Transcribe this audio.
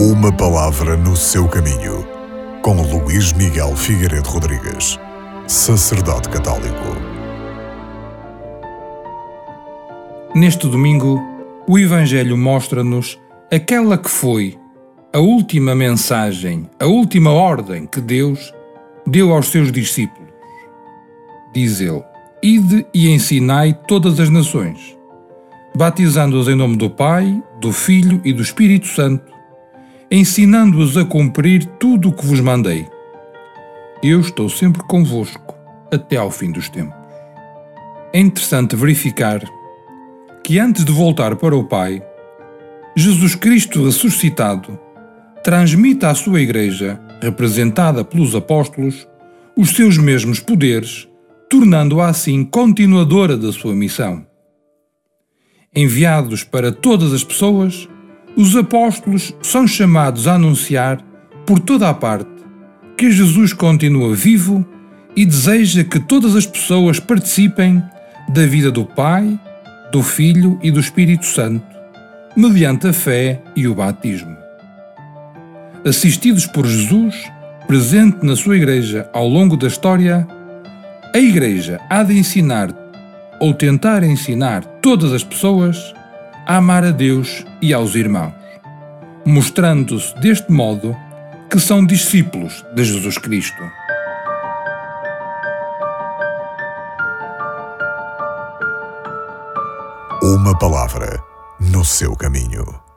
Uma palavra no seu caminho, com Luís Miguel Figueiredo Rodrigues, sacerdote católico. Neste domingo, o Evangelho mostra-nos aquela que foi a última mensagem, a última ordem que Deus deu aos seus discípulos. Diz ele: Ide e ensinai todas as nações, batizando-os em nome do Pai, do Filho e do Espírito Santo ensinando-os a cumprir tudo o que vos mandei. Eu estou sempre convosco até ao fim dos tempos. É interessante verificar que antes de voltar para o Pai, Jesus Cristo ressuscitado transmite à sua Igreja, representada pelos apóstolos, os seus mesmos poderes, tornando-a assim continuadora da sua missão. Enviados para todas as pessoas, os apóstolos são chamados a anunciar por toda a parte que Jesus continua vivo e deseja que todas as pessoas participem da vida do Pai, do Filho e do Espírito Santo, mediante a fé e o batismo. Assistidos por Jesus, presente na sua Igreja ao longo da história, a Igreja há de ensinar ou tentar ensinar todas as pessoas amar a Deus e aos irmãos, mostrando-se deste modo que são discípulos de Jesus Cristo. Uma palavra no seu caminho.